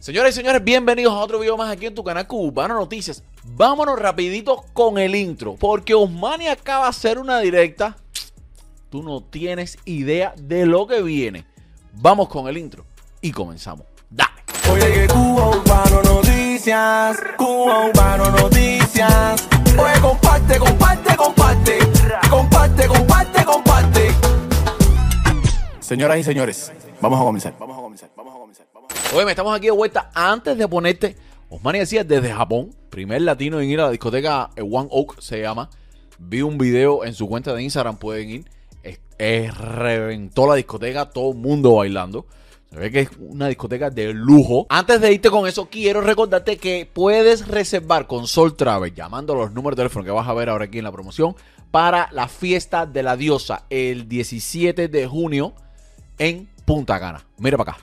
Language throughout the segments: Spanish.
Señoras y señores, bienvenidos a otro video más aquí en tu canal Cubano Noticias. Vámonos rapidito con el intro, porque Osmani acaba de hacer una directa. Tú no tienes idea de lo que viene. Vamos con el intro y comenzamos. Dale. Oye que Cubano Noticias, Cubano Noticias. Oye, comparte, comparte, comparte. Comparte, comparte, comparte. Señoras y señores, vamos a comenzar. Vamos a comenzar, vamos a comenzar. Oye, estamos aquí de vuelta. Antes de ponerte, Osmani decía desde Japón, primer latino en ir a la discoteca One Oak se llama. Vi un video en su cuenta de Instagram, pueden ir. Es- es- reventó la discoteca, todo el mundo bailando. Se ve que es una discoteca de lujo. Antes de irte con eso, quiero recordarte que puedes reservar con Sol Travel, llamando a los números de teléfono que vas a ver ahora aquí en la promoción, para la fiesta de la diosa el 17 de junio en Punta Cana. Mira para acá.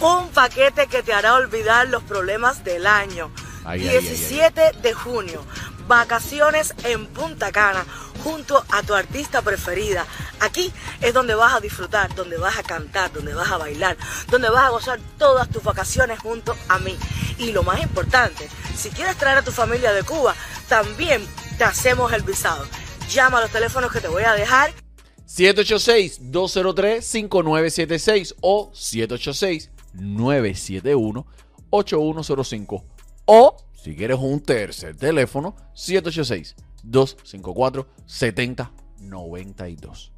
Un paquete que te hará olvidar los problemas del año. Ay, ay, ay, 17 de junio. Vacaciones en Punta Cana junto a tu artista preferida. Aquí es donde vas a disfrutar, donde vas a cantar, donde vas a bailar, donde vas a gozar todas tus vacaciones junto a mí. Y lo más importante, si quieres traer a tu familia de Cuba, también te hacemos el visado. Llama a los teléfonos que te voy a dejar 786-203-5976 o 786-971-8105 o si quieres un tercer teléfono 786-254-7092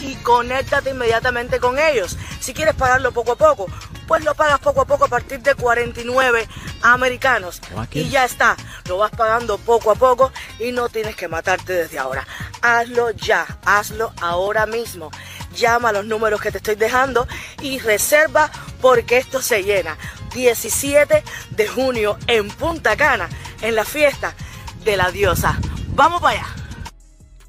y conéctate inmediatamente con ellos. Si quieres pagarlo poco a poco, pues lo pagas poco a poco a partir de 49 americanos. Y ya está, lo vas pagando poco a poco y no tienes que matarte desde ahora. Hazlo ya, hazlo ahora mismo. Llama a los números que te estoy dejando y reserva porque esto se llena. 17 de junio en Punta Cana, en la fiesta de la diosa. Vamos para allá.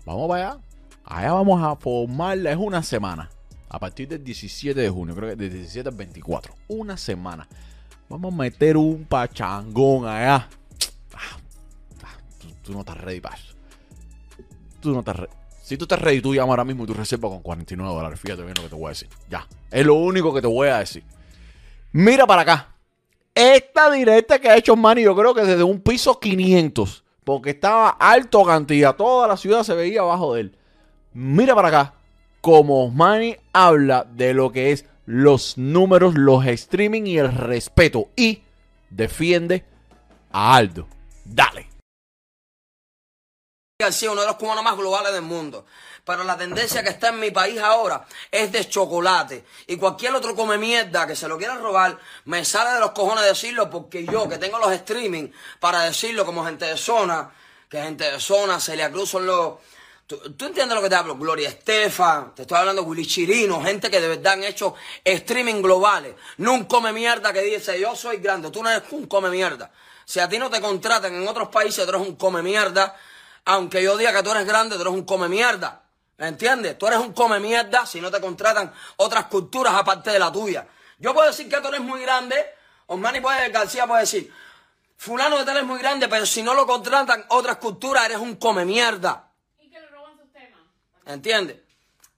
Vamos para allá. Allá vamos a formarla. Es una semana. A partir del 17 de junio. Creo que del 17 al 24. Una semana. Vamos a meter un pachangón allá. Ah, ah, tú, tú no estás ready para eso. Tú ready. Si tú estás ready, tú llamas ahora mismo y tú reservas con 49 dólares. Fíjate bien lo que te voy a decir. Ya. Es lo único que te voy a decir. Mira para acá. Esta directa que ha hecho Manny, yo creo que desde un piso 500. Porque estaba alto cantidad. Toda la ciudad se veía abajo de él. Mira para acá. Como Osmani habla de lo que es los números, los streaming y el respeto. Y defiende a Aldo. Dale. García, uno de los cubanos más globales del mundo. Pero la tendencia que está en mi país ahora es de chocolate. Y cualquier otro come mierda que se lo quiera robar, me sale de los cojones decirlo porque yo, que tengo los streaming para decirlo como gente de zona, que gente de zona, Celia Cruz son los... ¿Tú, tú entiendes lo que te hablo? Gloria Estefan, te estoy hablando Willy Chirino, gente que de verdad han hecho streaming globales. No un come mierda que dice yo soy grande, tú no eres un come mierda. Si a ti no te contratan en otros países, tú eres un come mierda. Aunque yo diga que tú eres grande, tú eres un come mierda. ¿Me entiendes? Tú eres un come mierda si no te contratan otras culturas aparte de la tuya. Yo puedo decir que tú eres muy grande, Osmani puede, García puede decir, fulano de tal es muy grande, pero si no lo contratan otras culturas, eres un come mierda. ¿Entiendes?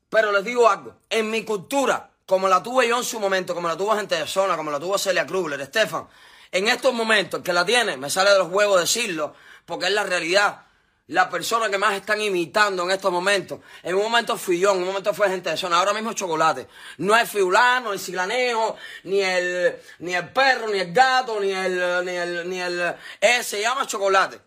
Pero les digo algo, en mi cultura, como la tuve yo en su momento, como la tuvo gente de zona, como la tuvo Celia Krugler, Estefan, en estos momentos, el que la tiene, me sale de los huevos decirlo, porque es la realidad. La persona que más están imitando en estos momentos. En un momento fui yo, en un momento fue gente de zona. Ahora mismo es chocolate. No es fiulano, el ciglaneo, ni el, ni el perro, ni el gato, ni el, ni el, ni el, eh, se llama chocolate.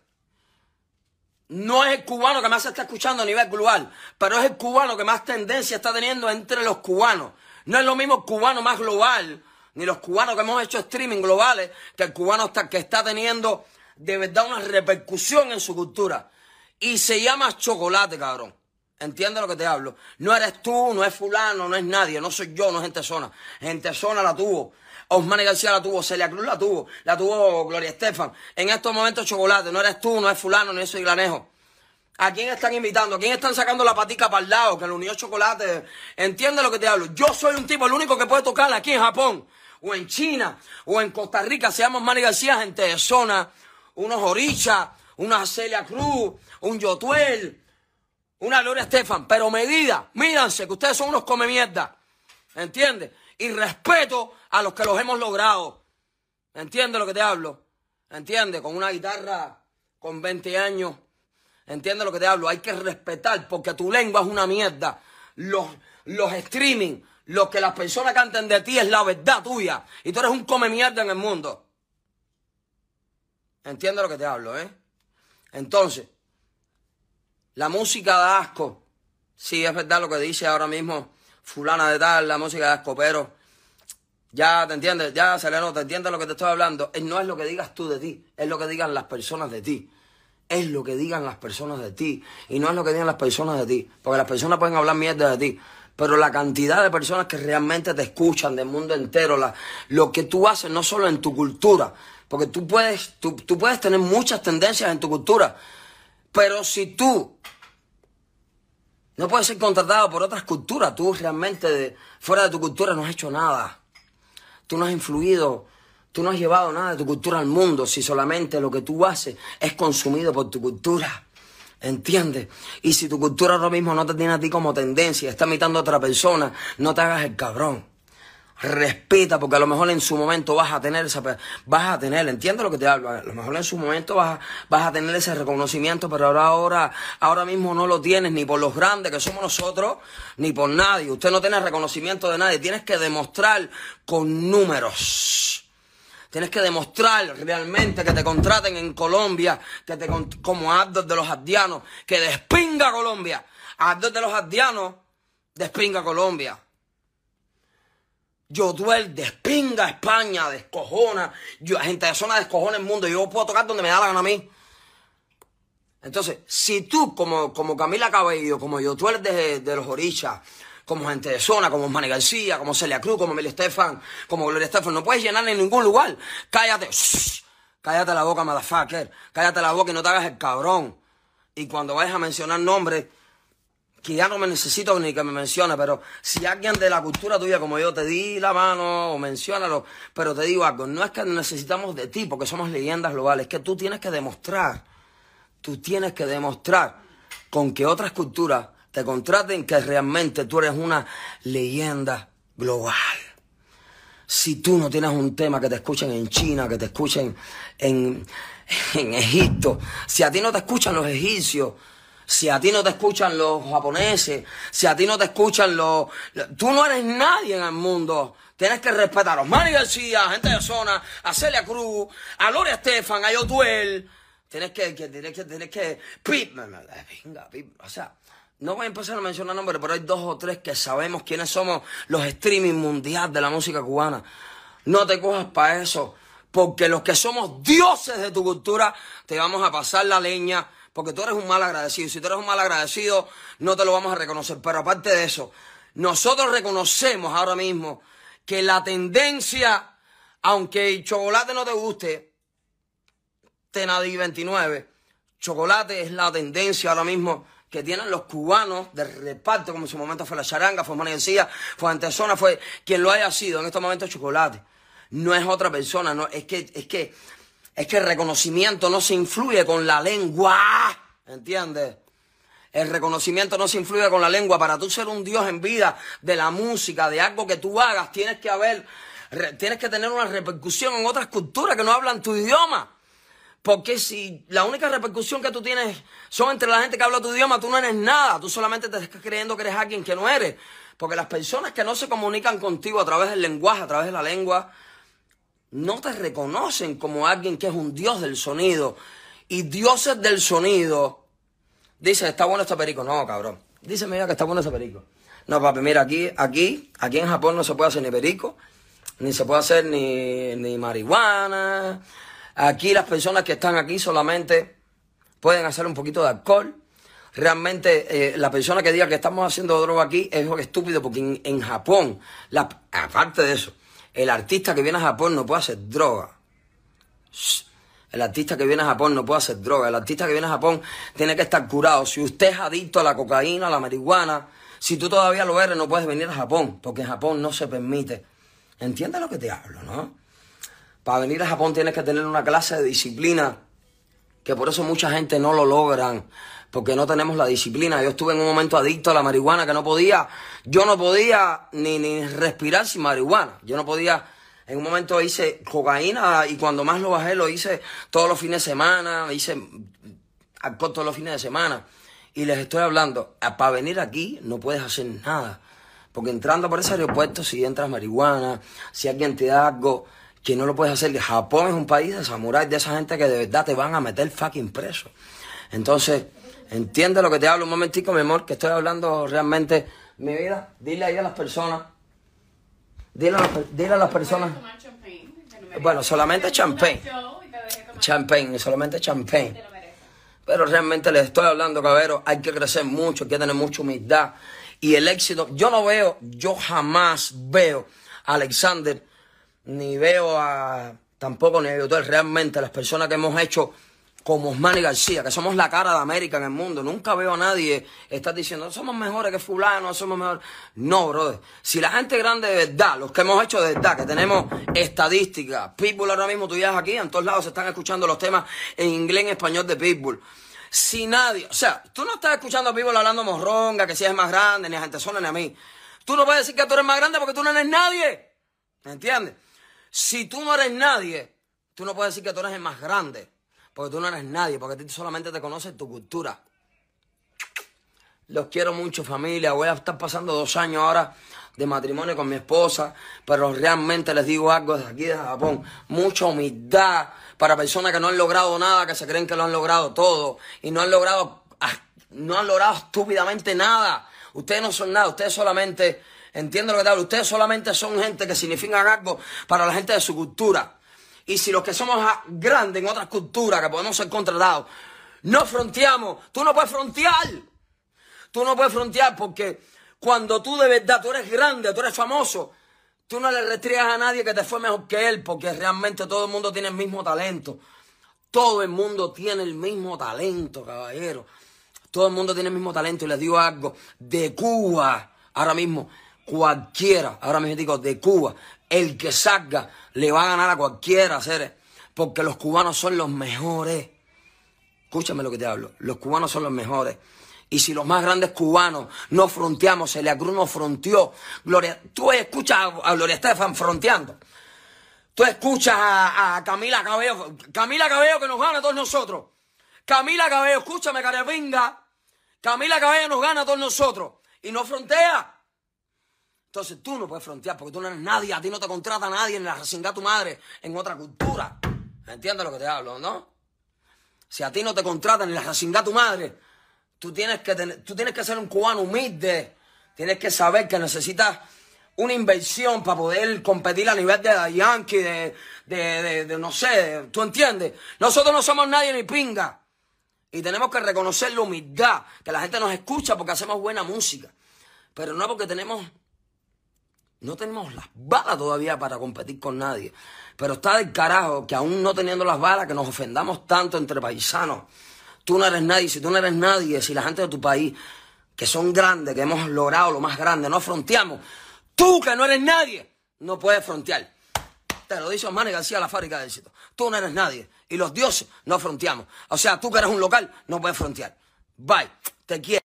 No es el cubano que más se está escuchando a nivel global, pero es el cubano que más tendencia está teniendo entre los cubanos. No es lo mismo el cubano más global, ni los cubanos que hemos hecho streaming globales, que el cubano que está teniendo de verdad una repercusión en su cultura. Y se llama chocolate, cabrón. ¿Entiendes lo que te hablo? No eres tú, no es fulano, no es nadie, no soy yo, no es gente zona. Gente zona la tuvo. Osmani García la tuvo, Celia Cruz la tuvo, la tuvo Gloria Estefan. En estos momentos chocolate, no eres tú, no es fulano, no es soy Glanejo. ¿A quién están invitando? ¿A quién están sacando la patica para el lado? Que le unió chocolate. ¿Entiendes lo que te hablo? Yo soy un tipo, el único que puede tocar aquí en Japón, o en China, o en Costa Rica. Se llama Manny García, gente de zona, unos Oricha, una Celia Cruz, un Yotuel, una Gloria Estefan. Pero medida, mídanse, que ustedes son unos come mierda. ¿Entiendes? Y respeto a los que los hemos logrado. ¿Entiendes lo que te hablo? ¿Entiendes? Con una guitarra con 20 años. ¿Entiendes lo que te hablo? Hay que respetar porque tu lengua es una mierda. Los, los streaming, lo que las personas canten de ti es la verdad tuya. Y tú eres un come mierda en el mundo. ¿Entiendes lo que te hablo, eh? Entonces, la música da asco. Sí, es verdad lo que dice ahora mismo fulana de tal, la música de asco, pero ya te entiendes, ya se le nota, entiendes lo que te estoy hablando. No es lo que digas tú de ti, es lo que digan las personas de ti. Es lo que digan las personas de ti. Y no es lo que digan las personas de ti. Porque las personas pueden hablar mierda de ti. Pero la cantidad de personas que realmente te escuchan del mundo entero, la, lo que tú haces no solo en tu cultura, porque tú puedes, tú, tú puedes tener muchas tendencias en tu cultura, pero si tú no puedes ser contratado por otras culturas, tú realmente de, fuera de tu cultura no has hecho nada. Tú no has influido, tú no has llevado nada de tu cultura al mundo si solamente lo que tú haces es consumido por tu cultura. ¿Entiendes? Y si tu cultura ahora mismo no te tiene a ti como tendencia, está imitando a otra persona, no te hagas el cabrón respeta, porque a lo mejor en su momento vas a tener esa, vas a tener, entiendo lo que te hablo, a lo mejor en su momento vas a, vas a tener ese reconocimiento, pero ahora, ahora, ahora mismo no lo tienes ni por los grandes que somos nosotros, ni por nadie. Usted no tiene reconocimiento de nadie, tienes que demostrar con números. Tienes que demostrar realmente que te contraten en Colombia, que te como Abdos de los Abdianos, que despinga Colombia. Abdos de los Abdianos, despinga Colombia. Yo duel, despinga España, descojona. Yo, gente de zona descojona el mundo. Yo puedo tocar donde me da la gana a mí. Entonces, si tú, como, como Camila Cabello, como yo, tú eres de, de los Orichas, como gente de zona, como Manny García, como Celia Cruz, como Mel Estefan, como Gloria Estefan, no puedes llenar en ningún lugar. Cállate. cállate la boca, motherfucker. Cállate la boca y no te hagas el cabrón. Y cuando vayas a mencionar nombres, que ya no me necesito ni que me mencione, pero si alguien de la cultura tuya como yo te di la mano o menciónalo, pero te digo algo, no es que necesitamos de ti porque somos leyendas globales, es que tú tienes que demostrar, tú tienes que demostrar con que otras culturas te contraten que realmente tú eres una leyenda global. Si tú no tienes un tema que te escuchen en China, que te escuchen en, en Egipto, si a ti no te escuchan los egipcios, si a ti no te escuchan los japoneses, si a ti no te escuchan los... Tú no eres nadie en el mundo. Tienes que respetar a Osmani García, a gente de zona, a Celia Cruz, a Gloria Estefan, a Yotuel. Tienes que, tienes que, tienes que... Pip, venga, pip. O sea, no voy a empezar a mencionar nombres, pero hay dos o tres que sabemos quiénes somos los streaming mundial de la música cubana. No te cojas para eso, porque los que somos dioses de tu cultura, te vamos a pasar la leña porque tú eres un mal agradecido. Si tú eres un mal agradecido, no te lo vamos a reconocer. Pero aparte de eso, nosotros reconocemos ahora mismo que la tendencia, aunque el chocolate no te guste, Tenadi 29, chocolate es la tendencia ahora mismo que tienen los cubanos de reparto, como en su momento fue la charanga, fue Manecía, fue Antesona, fue quien lo haya sido, en estos momentos chocolate. No es otra persona, no, es que, es que es que el reconocimiento no se influye con la lengua. ¿Entiendes? El reconocimiento no se influye con la lengua. Para tú ser un Dios en vida de la música, de algo que tú hagas, tienes que haber, tienes que tener una repercusión en otras culturas que no hablan tu idioma. Porque si la única repercusión que tú tienes son entre la gente que habla tu idioma, tú no eres nada. Tú solamente te estás creyendo que eres alguien que no eres. Porque las personas que no se comunican contigo a través del lenguaje, a través de la lengua, no te reconocen como alguien que es un dios del sonido. Y dioses del sonido, dice, está bueno este perico. No, cabrón. Dice, mira que está bueno este perico. No, papi, mira, aquí, aquí, aquí en Japón no se puede hacer ni perico, ni se puede hacer ni, ni marihuana. Aquí las personas que están aquí solamente pueden hacer un poquito de alcohol. Realmente eh, la persona que diga que estamos haciendo droga aquí es estúpido porque en, Japón, la, aparte de eso, el artista que viene a Japón no puede hacer droga. El artista que viene a Japón no puede hacer droga. El artista que viene a Japón tiene que estar curado. Si usted es adicto a la cocaína, a la marihuana, si tú todavía lo eres, no puedes venir a Japón, porque en Japón no se permite. ¿Entiendes lo que te hablo, no? Para venir a Japón tienes que tener una clase de disciplina, que por eso mucha gente no lo logran porque no tenemos la disciplina. Yo estuve en un momento adicto a la marihuana que no podía, yo no podía ni, ni respirar sin marihuana. Yo no podía En un momento hice cocaína y cuando más lo bajé lo hice todos los fines de semana, hice alcohol todos los fines de semana. Y les estoy hablando, para venir aquí no puedes hacer nada. Porque entrando por ese aeropuerto, si entras marihuana, si alguien te da algo que no lo puedes hacer. Japón es un país de samuráis, de esa gente que de verdad te van a meter fucking preso. Entonces, entiende lo que te hablo un momentico, mi amor, que estoy hablando realmente mi vida. Dile ahí a las personas. Dile dile a las personas. Bueno, solamente champagne. Champagne, solamente champagne. Pero realmente les estoy hablando, cabero, hay que crecer mucho, hay que tener mucha humildad. Y el éxito, yo no veo, yo jamás veo a Alexander, ni veo a, tampoco ni a Yotel, realmente las personas que hemos hecho como Osman y García, que somos la cara de América en el mundo. Nunca veo a nadie estar diciendo, somos mejores que fulano, somos mejores. No, brother. Si la gente grande de verdad, los que hemos hecho de verdad, que tenemos estadísticas, Pitbull ahora mismo tú llegas aquí, en todos lados se están escuchando los temas en inglés en español de Pitbull. Si nadie, o sea, tú no estás escuchando a Pitbull hablando morronga, que si es más grande, ni a gente sola, ni a mí. Tú no puedes decir que tú eres más grande porque tú no eres nadie. ¿Me entiendes? Si tú no eres nadie, tú no puedes decir que tú eres el más grande. Porque tú no eres nadie, porque a ti solamente te conoces tu cultura. Los quiero mucho, familia. Voy a estar pasando dos años ahora de matrimonio con mi esposa, pero realmente les digo algo desde aquí de Japón. Mucha humildad para personas que no han logrado nada, que se creen que lo han logrado todo y no han logrado, ah, no han logrado estúpidamente nada. Ustedes no son nada, ustedes solamente, entiendo lo que te hablo, ustedes solamente son gente que significan algo para la gente de su cultura. Y si los que somos grandes en otras culturas, que podemos ser contratados, no fronteamos, tú no puedes frontear. Tú no puedes frontear porque cuando tú de verdad, tú eres grande, tú eres famoso, tú no le restriegas a nadie que te fue mejor que él porque realmente todo el mundo tiene el mismo talento. Todo el mundo tiene el mismo talento, caballero. Todo el mundo tiene el mismo talento y les digo algo, de Cuba, ahora mismo, cualquiera, ahora mismo digo, de Cuba, el que salga le va a ganar a cualquiera, seres, porque los cubanos son los mejores. Escúchame lo que te hablo. Los cubanos son los mejores. Y si los más grandes cubanos no fronteamos, Celia Cruz no fronteó. Gloria, tú escuchas a, Gloria Estefan fronteando. Tú escuchas a, a Camila Cabello. Camila Cabello que nos gana a todos nosotros. Camila Cabello, escúchame, carepinga. Camila Cabello nos gana a todos nosotros. Y no frontea. Entonces tú no puedes frontear porque tú no eres nadie. A ti no te contrata nadie en la recinga tu madre en otra cultura. ¿Entiendes lo que te hablo, no? Si a ti no te contratan en la racinga tu madre, tú tienes que tener- tú tienes que ser un cubano humilde. Tienes que saber que necesitas una inversión para poder competir a nivel de Yankee, de, de, de- de no sé, ¿tú entiendes? Nosotros no somos nadie ni pinga. Y tenemos que reconocer la humildad, que la gente nos escucha porque hacemos buena música. Pero no porque tenemos no tenemos las balas todavía para competir con nadie. Pero está del carajo que aún no teniendo las balas, que nos ofendamos tanto entre paisanos. Tú no eres nadie, si tú no eres nadie, si la gente de tu país, que son grandes, que hemos logrado lo más grande, no fronteamos. Tú que no eres nadie, no puedes frontear. Te lo dice Osmani García, la fábrica de éxito. Tú no eres nadie. Y los dioses no fronteamos. O sea, tú que eres un local, no puedes frontear. Bye. Te quiero.